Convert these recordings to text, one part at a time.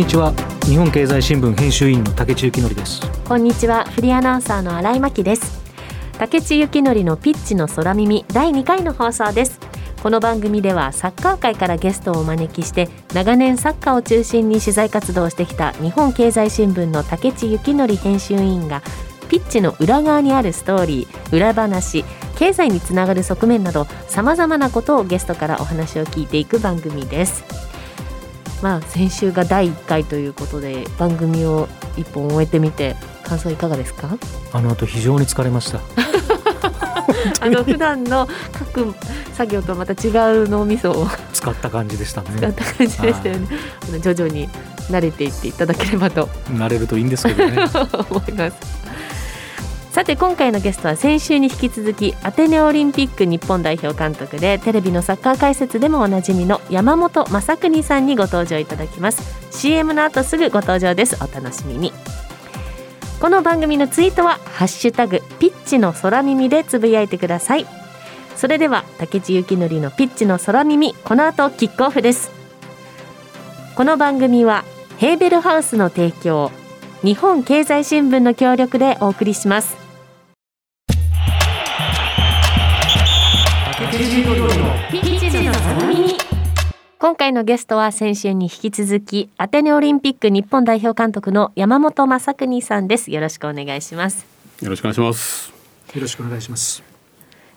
こんにちは。日本経済新聞編集員の竹内幸則です。こんにちは。フリーアナウンサーの新井真希です。竹内幸則のピッチの空耳第2回の放送です。この番組ではサッカー界からゲストをお招きして長年サッカーを中心に取材活動をしてきた日本経済新聞の竹内幸則編集員がピッチの裏側にあるストーリー裏話経済につながる側面などさまざまなことをゲストからお話を聞いていく番組です。まあ、先週が第1回ということで番組を1本終えてみて感想いかがですか？あの後非常に疲れました。あの普段の書く作業とまた違う脳みそを使った感じでしたね。使った感じでしたよね、徐々に慣れていっていただければと。慣れるといいんですけどね。思いますさて今回のゲストは先週に引き続きアテネオリンピック日本代表監督でテレビのサッカー解説でもおなじみの山本正邦さんにご登場いただきます。CM の後すぐご登場です。お楽しみに。この番組のツイートはハッシュタグピッチの空耳でつぶやいてください。それでは竹地幸則のピッチの空耳この後キックオフです。この番組はヘーベルハウスの提供日本経済新聞の協力でお送りします。今回のゲストは先週に引き続きアテネオリンピック日本代表監督の山本正邦さんです。よろしくお願いします。よろしくお願いします。よろしくお願いします。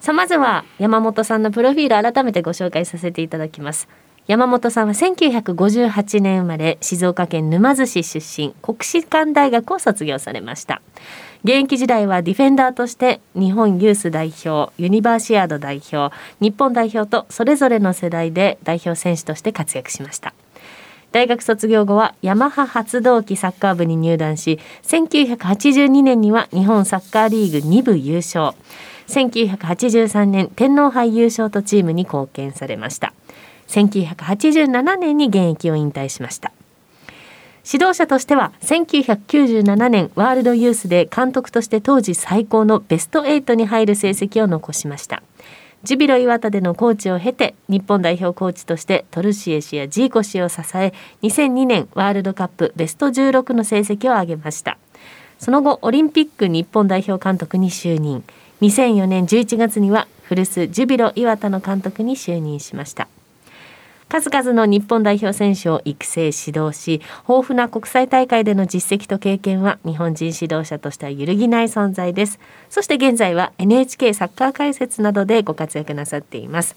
さあまずは山本さんのプロフィール改めてご紹介させていただきます山本さんは1958年生まれ静岡県沼津市出身国士舘大学を卒業されました。現役時代はディフェンダーとして日本ユース代表ユニバーシアード代表日本代表とそれぞれの世代で代表選手として活躍しました。大学卒業後はヤマハ発動機サッカー部に入団し1982年には日本サッカーリーグ2部優勝。1983年天皇杯優勝とチームに貢献されました。1987年に現役を引退しました。指導者としては1997年ワールドユースで監督として当時最高のベスト8に入る成績を残しました。ジュビロ磐田でのコーチを経て日本代表コーチとしてトルシエ氏やジーコ氏を支え2002年ワールドカップベスト16の成績を上げました。その後オリンピック日本代表監督に就任。2004年11月には古巣ジュビロ磐田の監督に就任しました。数々の日本代表選手を育成指導し豊富な国際大会での実績と経験は日本人指導者としては揺るぎない存在です。そして現在は NHK サッカー解説などでご活躍なさっています。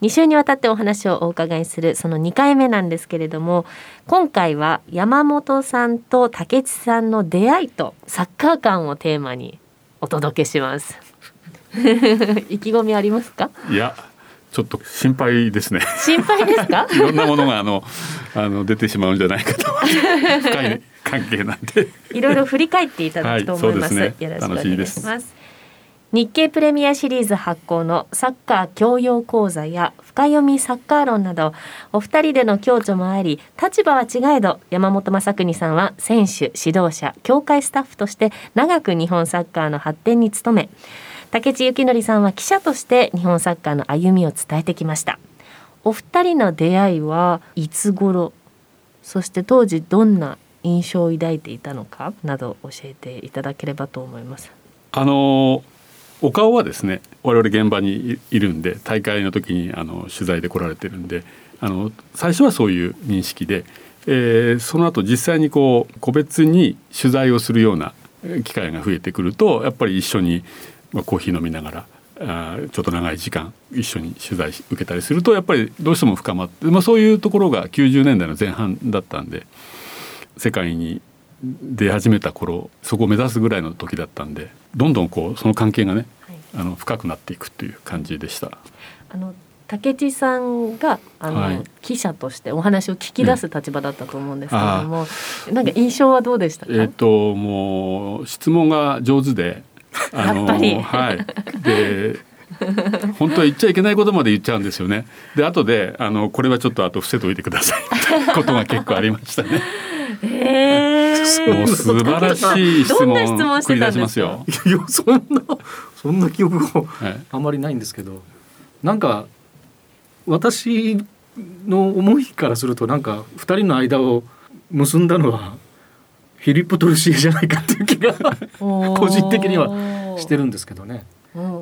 2週にわたってお話をお伺いするその2回目なんですけれども今回は山本さんと竹内さんの出会いとサッカー観をテーマにお届けします。意気込みありますか？いやちょっと心配ですね。心配ですか？いろんなものがあのあの出てしまうんじゃないかと 深い関係なんで。いろいろ振り返っていただくと思います。はい、すね、よろしくお願いします。日経プレミアシリーズ発行のサッカー教養講座や深読みサッカー論などお二人での共著もあり立場は違えど山本昌邦さんは選手指導者協会スタッフとして長く日本サッカーの発展に努め竹地幸則さんは記者として日本サッカーの歩みを伝えてきました。お二人の出会いはいつ頃？そして当時どんな印象を抱いていたのか？など教えていただければと思います。あのお顔はですね我々現場にいるんで大会の時にあの取材で来られてるんであの最初はそういう認識で、えー、その後実際にこう個別に取材をするような機会が増えてくるとやっぱり一緒にまあ、コーヒー飲みながらあちょっと長い時間一緒に取材受けたりするとやっぱりどうしても深まって、まあ、そういうところが90年代の前半だったんで世界に出始めた頃そこを目指すぐらいの時だったんでどんどんこうその関係がね、はい、あの深くなっていくっていう感じでした。あの竹地さんがあの、はい、記者としてお話を聞き出す立場だったと思うんですけれども、うん、なんか印象はどうでしたか？えっ、ともう質問が上手であのー、はい。で。本当は言っちゃいけないことまで言っちゃうんですよね。で後であのこれはちょっとあと伏せといてくださいみたいなことが結構ありましたね。えー、もう素晴らしい質問繰り出しますよ。いやそんなそんな記憶があまりないんですけど、はい、なんか私の思いからするとなんか2人の間を結んだのはフィリップ・トルシエじゃないかっていう気が個人的にはしてるんですけどね。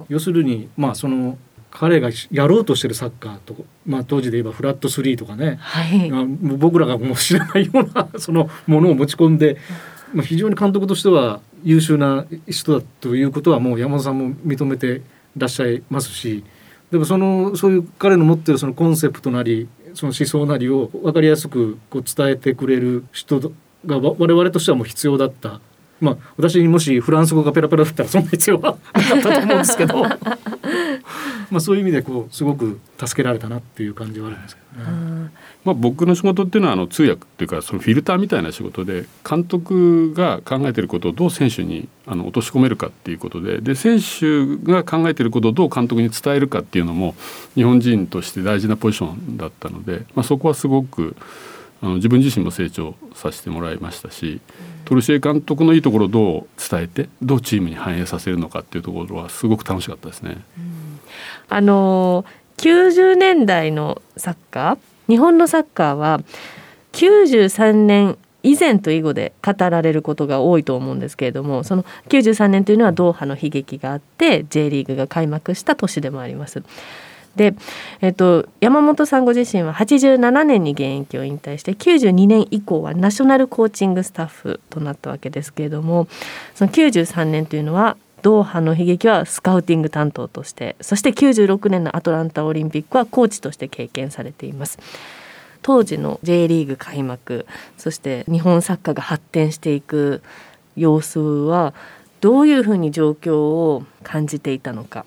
要するにまあその彼がやろうとしてるサッカーと、まあ、当時で言えばフラット3とかね、はい、僕らがもう知らないようなそのものを持ち込んで、まあ、非常に監督としては優秀な人だということはもう山本さんも認めてらっしゃいますしでもそのそういう彼の持ってるそのコンセプトなりその思想なりを分かりやすくこう伝えてくれる人が我々としてはもう必要だった。まあ私にもしフランス語がペラペラだったらそんな必要は なかったと思うんですけど。まあそういう意味でこうすごく助けられたなっていう感じはあるんですけどね。まあ、僕の仕事っていうのはあの通訳っていうかそのフィルターみたいな仕事で監督が考えていることをどう選手にあの落とし込めるかっていうことでで選手が考えていることをどう監督に伝えるかっていうのも日本人として大事なポジションだったので、まあ、そこはすごくあの自分自身も成長させてもらいましたしトルシエ監督のいいところをどう伝えてどうチームに反映させるのかっていうところはすごく楽しかったですね。うん、あの90年代のサッカー日本のサッカーは93年以前と以後で語られることが多いと思うんですけれどもその93年というのはドーハの悲劇があって J リーグが開幕した年でもあります。で、えっと、山本さんご自身は87年に現役を引退して92年以降はナショナルコーチングスタッフとなったわけですけれどもその93年というのはドーハの悲劇はスカウティング担当としてそして96年のアトランタオリンピックはコーチとして経験されています。当時の J リーグ開幕そして日本サッカーが発展していく様子はどういうふうに状況を感じていたのか。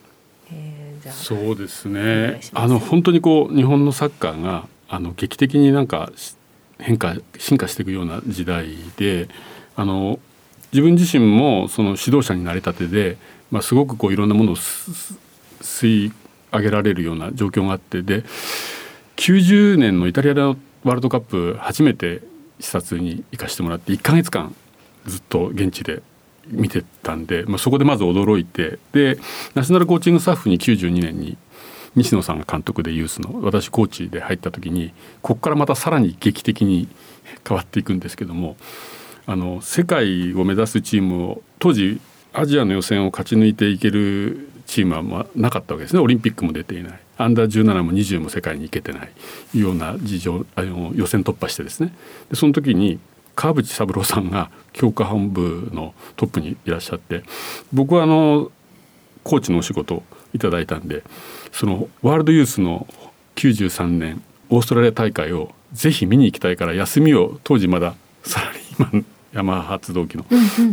えーそうですね。あの本当にこう日本のサッカーがあの劇的になんか変化進化していくような時代であの自分自身もその指導者になりたてで、まあ、すごくこういろんなものを吸い上げられるような状況があってで90年のイタリアのワールドカップ初めて視察に行かせてもらって1か月間ずっと現地で見てたんで、まあ、そこでまず驚いてでナショナルコーチングスタッフに92年に西野さんが監督でユースの私コーチで入った時にここからまたさらに劇的に変わっていくんですけどもあの世界を目指すチームを当時アジアの予選を勝ち抜いていけるチームはまなかったわけですね。オリンピックも出ていない。アンダー17も20も世界に行けてない。ような事情あの予選突破してですね。でその時に川淵三郎さんが強化本部のトップにいらっしゃって僕はあのコーチのお仕事をいただいたんでそのワールドユースの93年オーストラリア大会をぜひ見に行きたいから休みを当時まだサラリーマン山発動機の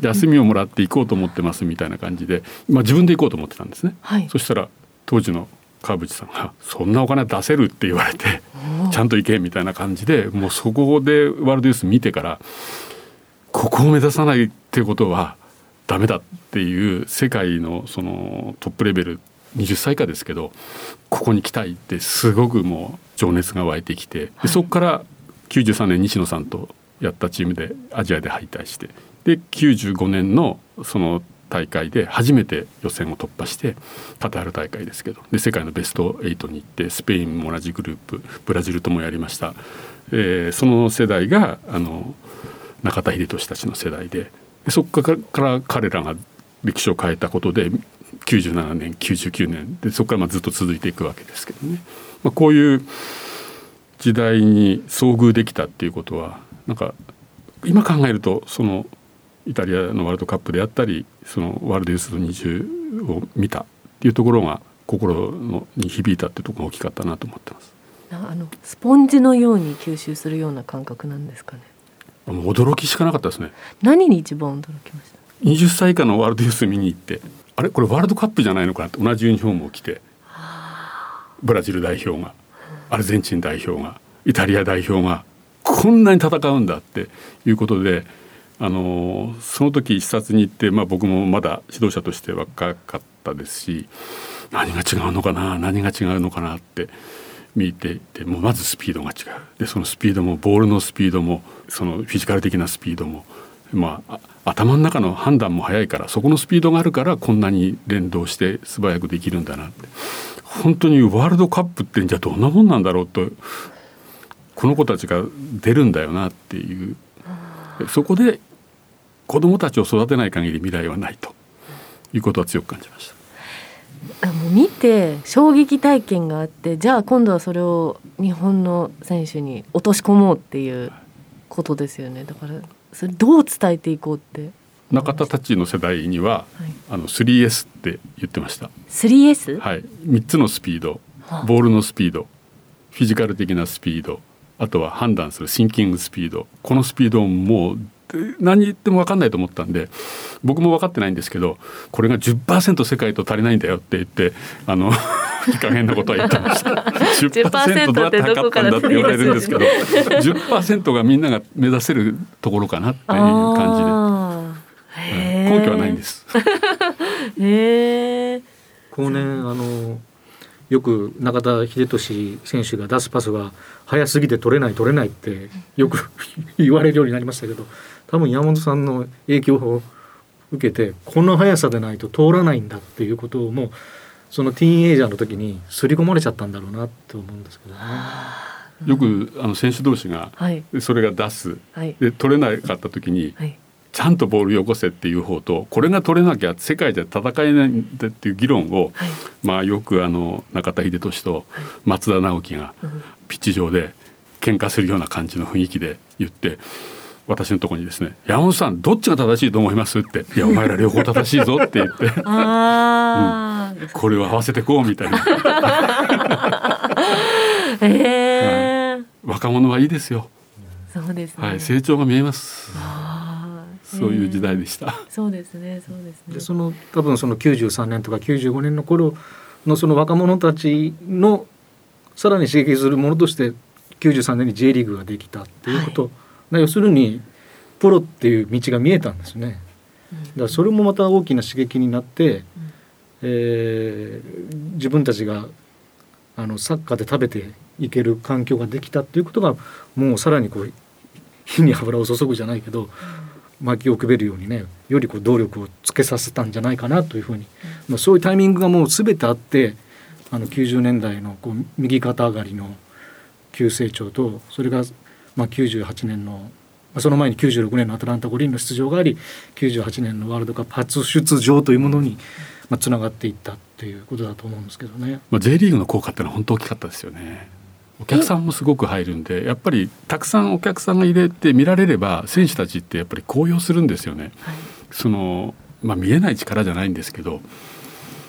休みをもらって行こうと思ってますみたいな感じで、まあ、自分で行こうと思ってたんですね。はい、そしたら当時の川淵さんが「そんなお金出せる?」って言われて「ちゃんと行け」みたいな感じでもうそこでワールドユース見てからここを目指さないってことはダメだっていう世界のそのトップレベル20歳以下ですけどここに来たいってすごくもう情熱が湧いてきて、でそこから93年西野さんとやったチームでアジアで敗退してで95年のその大会で初めて予選を突破してカタール大会ですけどで世界のベスト8に行ってスペインも同じグループブラジルともやりました、えー、その世代があの中田英寿たちの世代ででそこから彼らが歴史を変えたことで97年99年でそこからまあずっと続いていくわけですけどね、まあ、こういう時代に遭遇できたっていうことはなんか今考えるとそのイタリアのワールドカップであったりそのワールドユース20を見たっていうところが心のに響いたっていうところが大きかったなと思ってます。あのスポンジのように吸収するような感覚なんですかね？驚きしかなかったですね。何に一番驚きました？20歳以下のワールドユース見に行ってあれ？これワールドカップじゃないのかなって同じユニフォームを着てブラジル代表がアルゼンチン代表がイタリア代表がこんなに戦うんだっていうことであのその時視察に行って、まあ、僕もまだ指導者として若かったですし何が違うのかな何が違うのかなって見ていてもうまずスピードが違う。でそのスピードもボールのスピードもそのフィジカル的なスピードも、まあ、頭の中の判断も速いからそこのスピードがあるからこんなに連動して素早くできるんだなって。本当にワールドカップってじゃあどんなもんなんだろうとこの子たちが出るんだよなっていう。そこで子どもたちを育てない限り未来はないと。いうことは強く感じました。あもう見て衝撃体験があってじゃあ今度はそれを日本の選手に落とし込もうっていうことですよね。だからそれどう伝えていこうって。中田たちの世代には、はい。あの 3S って言ってました。3S? はい、3つのスピード。はあ。ボールのスピード。フィジカル的なスピード。あとは判断するシンキングスピード。このスピードをもうで何言っても分かんないと思ったんで僕も分かってないんですけどこれが10%世界と足りないんだよって言ってあの いい加減なことは言ってました。10%どうやって測ったんだって言われるんですけど10%がみんなが目指せるところかなっていう感じで。根拠はないんです。へえ後年あのよく中田英寿選手が出すパスが速すぎて取れない取れないってよく 言われるようになりましたけど多分山本さんの影響を受けてこの速さでないと通らないんだっていうことをもうそのティーンエイジャーの時に刷り込まれちゃったんだろうなって思うんですけどね。よくあの選手同士がはい。それが出す。はい。で取れなかった時にはい。ちゃんとボールよこせっていう方とこれが取れなきゃ世界じゃ戦えないんだっていう議論を、はい。まあよくあの中田英寿と松田直樹がうん。ピッチ上で喧嘩するような感じの雰囲気で言って私のところにですね「山本さんどっちが正しいと思います?」って「いやお前ら両方正しいぞ」って言って。ああ、これを合わせてこうみたいな。へえ、若者はいいですよ、そうですね、はい、成長が見えます。あー。そういう時代へでした。ーそうですねそうですね。でその多分その93年とか95年の頃のその若者たちのさらに刺激するものとして93年に J リーグができたっていうこと、要するにプロっていう道が見えたんですね。だからそれもまた大きな刺激になって、えー自分たちがあのサッカーで食べていける環境ができたっていうことがもうさらにこう火に油を注ぐじゃないけど薪をくべるようにねよりこう動力をつけさせたんじゃないかなというふうに、まあ、そういうタイミングがもう全てあってあの90年代のこう右肩上がりの急成長とそれがまあ98年の、まあ、その前に96年のアトランタ五輪の出場があり98年のワールドカップ初出場というものにまあつながっていったっていうことだと思うんですけどね。まあ、J リーグの効果ってのは本当大きかったですよね。お客さんもすごく入るんでやっぱりたくさんお客さんが入れて見られれば選手たちってやっぱり高揚するんですよね。はいそのまあ、見えない力じゃないんですけど、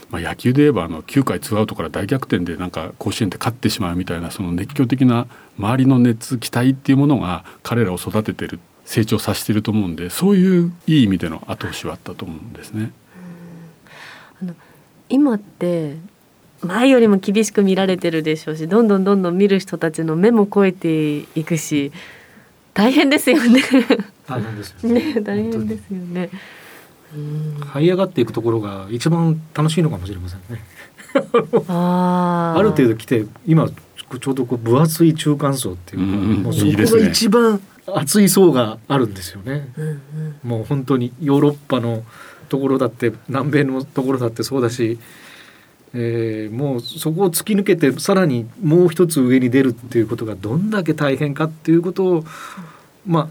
まあ、野球で言えばあの9回ツーアウトから大逆転でなんか甲子園で勝ってしまうみたいなその熱狂的な周りの熱期待っていうものが彼らを育ててる成長させてると思うんでそういういい意味での後押しはあったと思うんですね。今って前よりも厳しく見られてるでしょうしどんどんどんどん見る人たちの目も超えていくし大変ですよね大変ですよね大変ですよね。うん這い上がっていくところが一番楽しいのかもしれませんね。あー ある程度来て今ちょうどこう分厚い中間層っていうか、うんもうそこが一番厚い層があるんですよね。うんうんもう本当にヨーロッパのところだって南米のところだってそうだし、えーもうそこを突き抜けてさらにもう一つ上に出るっていうことがどんだけ大変かっていうことをまあ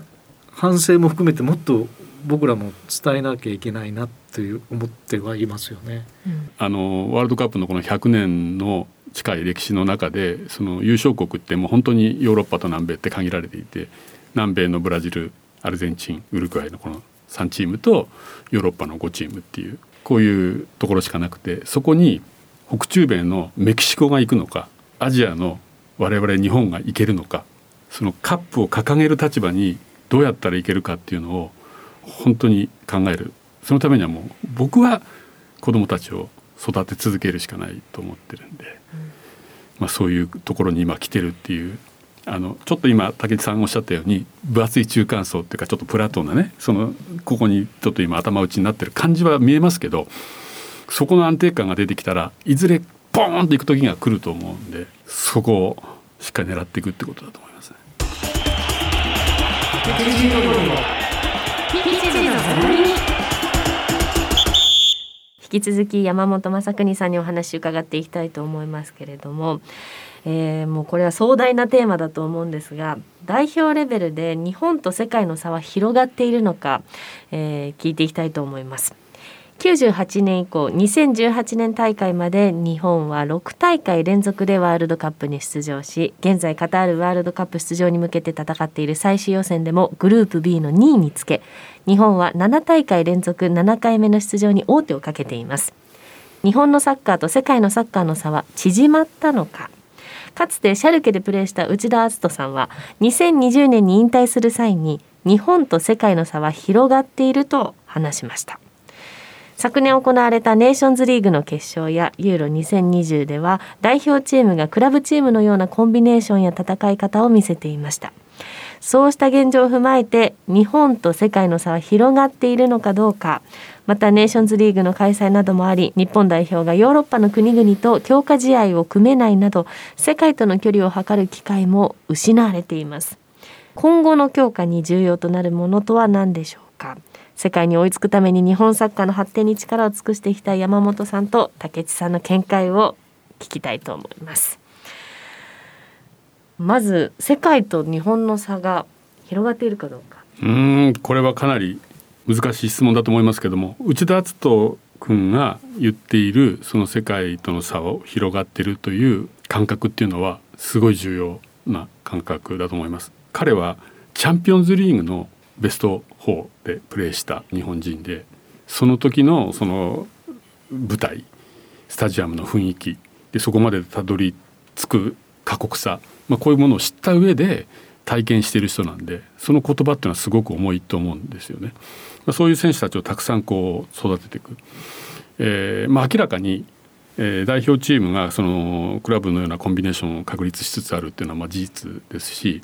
反省も含めてもっと僕らも伝えなきゃいけないなっていう思ってはいますよね。うんあのワールドカップのこの100年の近い歴史の中でその優勝国ってもう本当にヨーロッパと南米って限られていて南米のブラジルアルゼンチンウルグアイのこの3チームとヨーロッパの5チームっていうこういうところしかなくてそこに北中米のメキシコが行くのかアジアの我々日本が行けるのかそのカップを掲げる立場にどうやったらいけるかっていうのを本当に考えるそのためにはもう僕は子どもたちを育て続けるしかないと思ってるんで、まあ、そういうところに今来てるっていうあのちょっと今武智さんがおっしゃったように分厚い中間層っていうかちょっとプラトンなねそのここにちょっと今頭打ちになってる感じは見えますけどそこの安定感が出てきたらいずれポーンっていく時が来ると思うんでそこをしっかり狙っていくってことだと思いますね。引き続き山本正邦さんにお話伺っていきたいと思いますけれどもえー、もうこれは壮大なテーマだと思うんですが代表レベルで日本と世界の差は広がっているのか、えー、聞いていきたいと思います。98年以降2018年大会まで日本は6大会連続でワールドカップに出場し現在カタールワールドカップ出場に向けて戦っている最終予選でもグループ B の2位につけ日本は7大会連続7回目の出場に王手をかけています。日本のサッカーと世界のサッカーの差は縮まったのか。かつてシャルケでプレーした内田篤人さんは2020年に引退する際に日本と世界の差は広がっていると話しました。昨年行われたネーションズリーグの決勝やユーロ2020では代表チームがクラブチームのようなコンビネーションや戦い方を見せていました。そうした現状を踏まえて日本と世界の差は広がっているのかどうかまたネーションズリーグの開催などもあり日本代表がヨーロッパの国々と強化試合を組めないなど世界との距離を測る機会も失われています。今後の強化に重要となるものとは何でしょうか？世界に追いつくために日本サッカーの発展に力を尽くしてきた山本さんと竹内さんの見解を聞きたいと思います。まず世界と日本の差が広がっているかどうか。うんこれはかなり難しい質問だと思いますけども内田篤人君が言っているその世界との差を広がっているという感覚っていうのはすごい重要な感覚だと思います。彼はチャンピオンズリーグのベスト4でプレーした日本人でその時のその舞台スタジアムの雰囲気でそこまでたどり着く過酷さ、まあ、こういうものを知った上で体験している人なんでその言葉っていうのはすごく重いと思うんですよね。まあ、そういう選手たちをたくさんこう育てていく。えーまあ、明らかに、えー、代表チームがそのクラブのようなコンビネーションを確立しつつあるっていうのはまあ事実ですし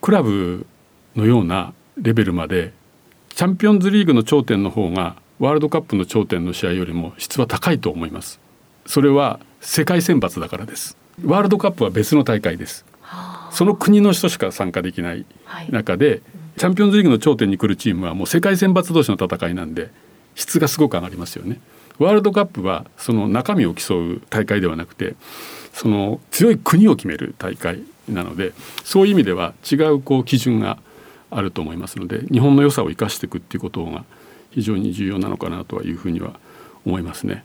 クラブのようなレベルまでチャンピオンズリーグの頂点の方がワールドカップの頂点の試合よりも質は高いと思います。それは世界選抜だからです。ワールドカップは別の大会です。その国の人しか参加できない中で、はい、チャンピオンズリーグの頂点に来るチームはもう世界選抜同士の戦いなんで質がすごく上がりますよね。ワールドカップはその中身を競う大会ではなくてその強い国を決める大会なのでそういう意味では違うこう基準があると思いますので日本の良さを生かしていくっていうことが非常に重要なのかなというふうには思いますね。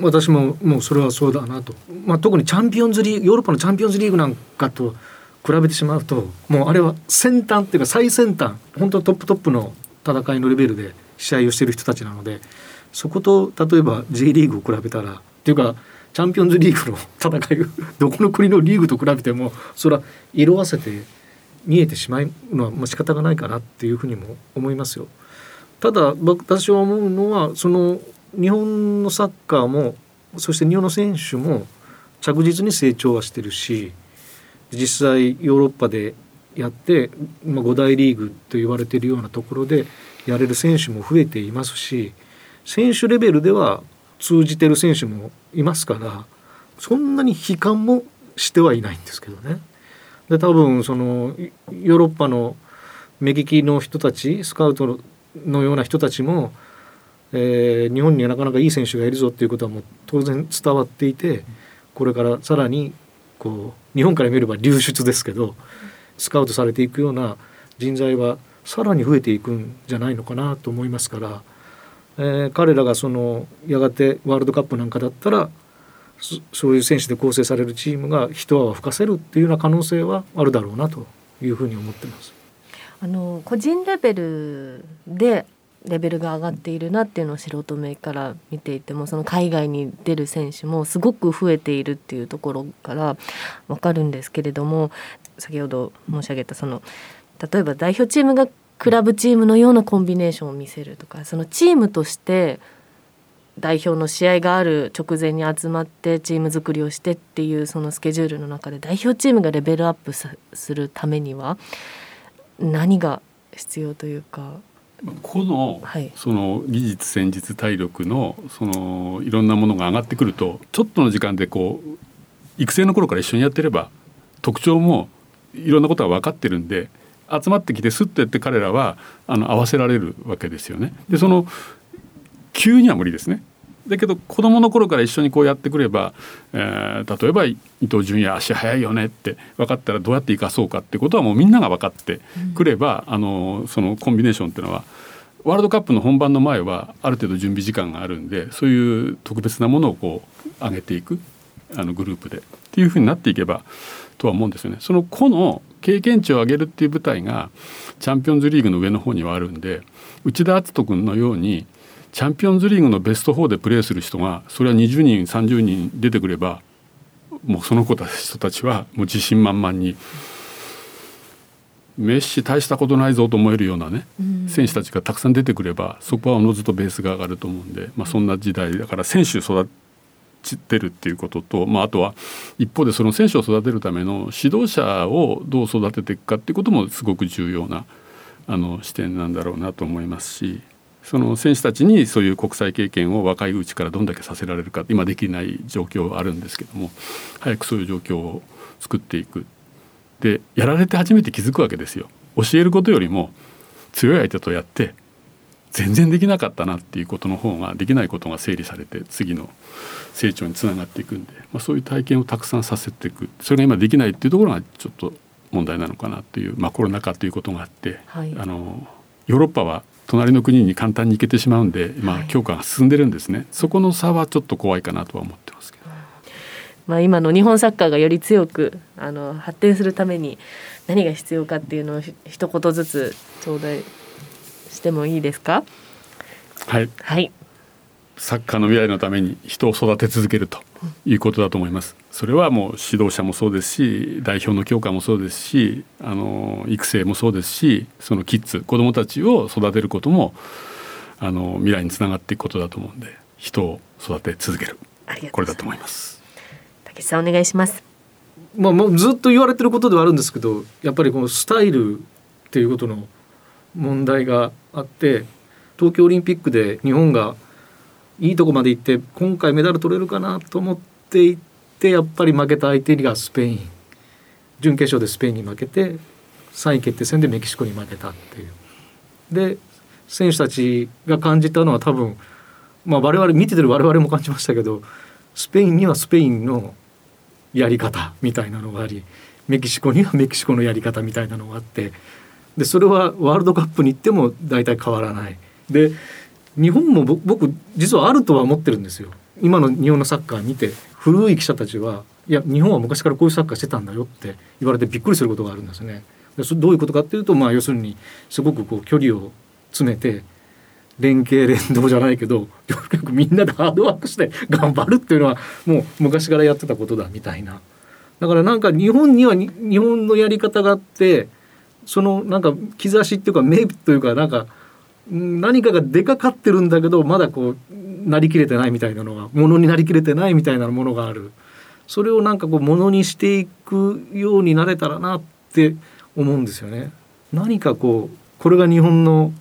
私ももうそれはそうだなと、まあ、特にチャンピオンズリーグヨーロッパのチャンピオンズリーグなんかと比べてしまうともうあれは先端っていうか最先端本当トップトップの戦いのレベルで試合をしてる人たちなのでそこと例えば J リーグを比べたらっていうかチャンピオンズリーグの戦いどこの国のリーグと比べてもそれは色あせて見えてしまうのはま仕方がないかなっていうふうにも思いますよ。ただ私は思うのはその日本のサッカーもそして日本の選手も着実に成長はしてるし実際ヨーロッパでやって、まあ、5大リーグと言われているようなところでやれる選手も増えていますし選手レベルでは通じてる選手もいますからそんなに悲観もしてはいないんですけどね。で多分そのヨーロッパの目利きの人たちスカウトのような人たちも、えー、日本にはなかなかいい選手がいるぞっていうことはもう当然伝わっていてこれからさらにこう日本から見れば流出ですけどスカウトされていくような人材はさらに増えていくんじゃないのかなと思いますから、えー、彼らがそのやがてワールドカップなんかだったらそういう選手で構成されるチームが一泡吹かせるっていうような可能性はあるだろうなというふうに思ってます。あの個人レベルでレベルが上がっているなっていうのを素人目から見ていてもその海外に出る選手もすごく増えているっていうところから分かるんですけれども先ほど申し上げたその例えば代表チームがクラブチームのようなコンビネーションを見せるとかそのチームとして代表の試合がある直前に集まってチーム作りをしてっていうそのスケジュールの中で代表チームがレベルアップするためには何が必要というか。個の、はい、その技術戦術体力のそのいろんなものが上がってくるとちょっとの時間でこう育成の頃から一緒にやってれば特徴もいろんなことが分かってるんで集まってきてスッとやって彼らはあの合わせられるわけですよね。でその急には無理ですねだけど子どもの頃から一緒にこうやってくれば、えー、例えば伊藤純也足速いよねって分かったらどうやって生かそうかってことはもうみんなが分かってくれば、うん、あのそのコンビネーションっていうのはワールドカップの本番の前はある程度準備時間があるんでそういう特別なものをこう上げていくあのグループでっていうふうになっていけばとは思うんですよね。その個の経験値を上げるっていう舞台がチャンピオンズリーグの上の方にはあるんで内田篤人君のようにチャンピオンズリーグのベスト4でプレーする人がそれは20人30人出てくればもうその子た人たちはもう自信満々に。メッシ大したことないぞと思えるようなね、選手たちがたくさん出てくればそこはおのずとベースが上がると思うんで、まあ、そんな時代だから選手育てるっていうことと、まあ、あとは一方でその選手を育てるための指導者をどう育てていくかっていうこともすごく重要なあの視点なんだろうなと思いますしその選手たちにそういう国際経験を若いうちからどんだけさせられるか今できない状況はあるんですけども早くそういう状況を作っていく。でやられて初めて気づくわけですよ。教えることよりも強い相手とやって全然できなかったなっていうことの方ができないことが整理されて次の成長につながっていくんで、まあ、そういう体験をたくさんさせていく。それが今できないっていうところがちょっと問題なのかなという、まあ、コロナ禍ということがあって、はい、あのヨーロッパは隣の国に簡単に行けてしまうんで、まあ、強化が進んでるんですね、はい、そこの差はちょっと怖いかなとは思ってますけど。まあ、今の日本サッカーがより強くあの発展するために何が必要かっていうのを一言ずつ頂戴してもいいですか？はい、はい、サッカーの未来のために人を育て続けるということだと思います。それはもう指導者もそうですし代表の強化もそうですしあの育成もそうですしそのキッズ子どもたちを育てることもあの未来につながっていくことだと思うんで人を育て続けるこれだと思います。竹さんお願いします。まあ、もうずっと言われてることではあるんですけどやっぱりこのスタイルっていうことの問題があって東京オリンピックで日本がいいとこまで行って今回メダル取れるかなと思っていってやっぱり負けた相手がスペイン準決勝でスペインに負けて3位決定戦でメキシコに負けたっていう。で選手たちが感じたのは多分、まあ、我々見ててる我々も感じましたけどスペインにはスペインのやり方みたいなのがありメキシコにはメキシコのやり方みたいなのがあってでそれはワールドカップに行っても大体変わらない。で日本も僕実はあるとは思ってるんですよ。今の日本のサッカー見て古い記者たちはいや日本は昔からこういうサッカーしてたんだよって言われてびっくりすることがあるんですね。でどういうことかっていうとまあ要するにすごくこう距離を詰めて連携連動じゃないけどよくみんなでハードワークして頑張るっていうのはもう昔からやってたことだみたいな。だからなんか日本には日本のやり方があってそのなんか兆しっていうか目というかなんか何かが出かかってるんだけどまだこうなりきれてないみたいなのがものになりきれてないみたいなものがあるそれをなんかこうものにしていくようになれたらなって思うんですよね。何かこうこれが日本の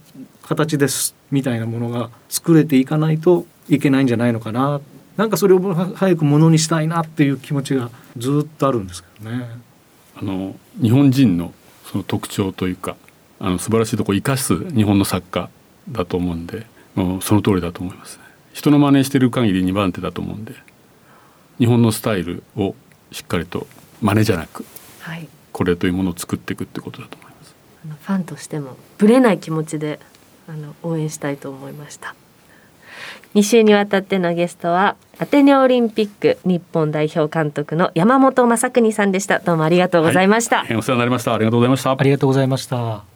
形ですみたいなものが作れていかないといけないんじゃないのかななんかそれを早くものにしたいなっていう気持ちがずっとあるんですけどね。あの日本人のその特徴というかあの素晴らしいところを生かす日本の作家だと思うんでもうその通りだと思いますね。人の真似してる限り2番手だと思うんで日本のスタイルをしっかりと真似じゃなく、はい、これというものを作っていくってことだと思います。あのファンとしてもぶれない気持ちであの応援したいと思いました。2週にわたってのゲストはアテネオリンピック日本代表監督の山本正邦さんでした。どうもありがとうございました、はい、お世話になりました。ありがとうございました。ありがとうございました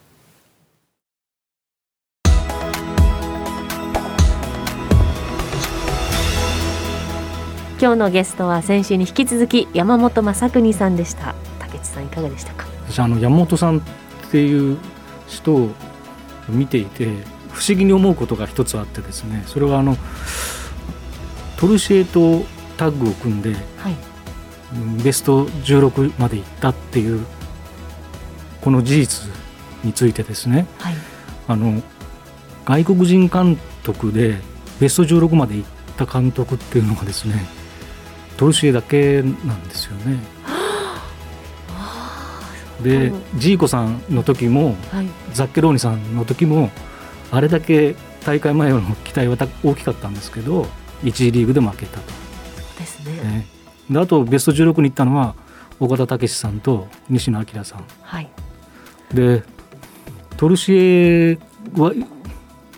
今日のゲストは先週に引き続き山本正邦さんでした。竹内さんいかがでしたか？私あの山本さんっていう人を見ていて不思議に思うことが一つあってですねそれはあのトルシエとタッグを組んで、はい、ベスト16まで行ったっていうこの事実についてですね、はい、あの外国人監督でベスト16まで行った監督っていうのがですねトルシエだけなんですよね。でジーコさんの時も、はい、ザッケローニさんの時もあれだけ大会前の期待は大きかったんですけど1次リーグで負けたと。ですね。ねであとベスト16に行ったのは岡田武史さんと西野明さんはい。でトルシエは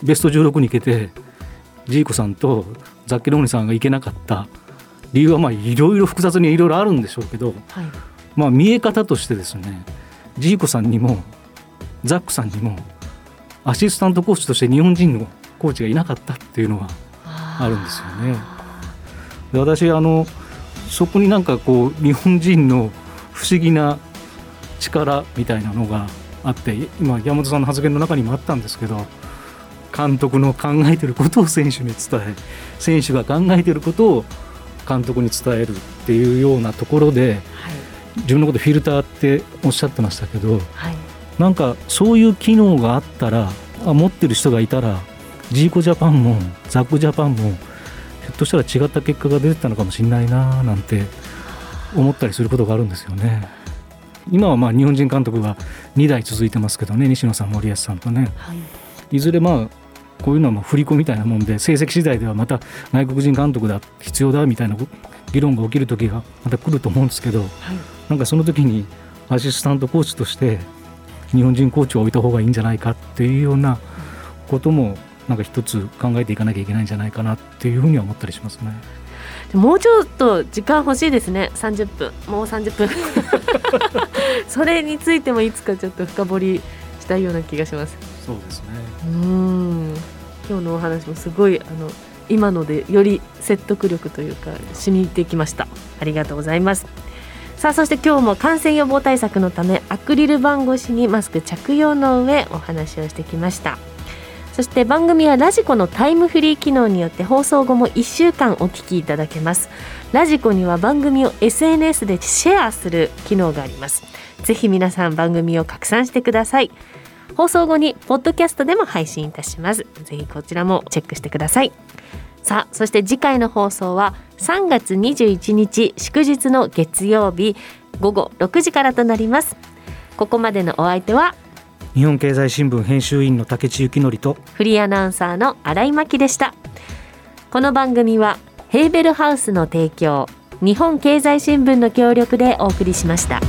ベスト16に行けてジーコさんとザッケローニさんが行けなかった理由はまあいろいろ複雑にいろいろあるんでしょうけど、はい。まあ、見え方としてですねジーコさんにもザックさんにもアシスタントコーチとして日本人のコーチがいなかったっていうのはあるんですよね。で私あのそこになんかこう日本人の不思議な力みたいなのがあって今山本さんの発言の中にもあったんですけど監督の考えてることを選手に伝え選手が考えてることを監督に伝えるっていうようなところではい。自分のことフィルターっておっしゃってましたけどはい。なんかそういう機能があったらあ持ってる人がいたらジーコジャパンもザックジャパンもひょっとしたら違った結果が出てたのかもしれないななんて思ったりすることがあるんですよね。今はまあ日本人監督が2代続いてますけどね西野さん森保さんとねはい。いずれまあこういうのはまあ振り子みたいなもんで成績次第ではまた外国人監督だ必要だみたいな議論が起きる時がまた来ると思うんですけどはい。なんかその時にアシスタントコーチとして日本人コーチを置いた方がいいんじゃないかっていうようなこともなんか一つ考えていかなきゃいけないんじゃないかなっていうふうには思ったりしますね。もうちょっと時間欲しいですね30分もう30分 それについてもいつかちょっと深掘りしたいような気がしますそうですね。うーん今日のお話もすごいあの今のでより説得力というか染みてきました。ありがとうございます。さあそして今日も感染予防対策のためアクリル板越しにマスク着用の上お話をしてきました。そして番組はラジコのタイムフリー機能によって放送後も1週間お聞きいただけます。ラジコには番組を SNS でシェアする機能があります。ぜひ皆さん番組を拡散してください。放送後にポッドキャストでも配信いたします。ぜひこちらもチェックしてください。さあそして次回の放送は3月21日祝日の月曜日午後6時からとなります。ここまでのお相手は日本経済新聞編集員の竹地幸則とフリーアナウンサーの新井真希でした。この番組はヘーベルハウスの提供日本経済新聞の協力でお送りしました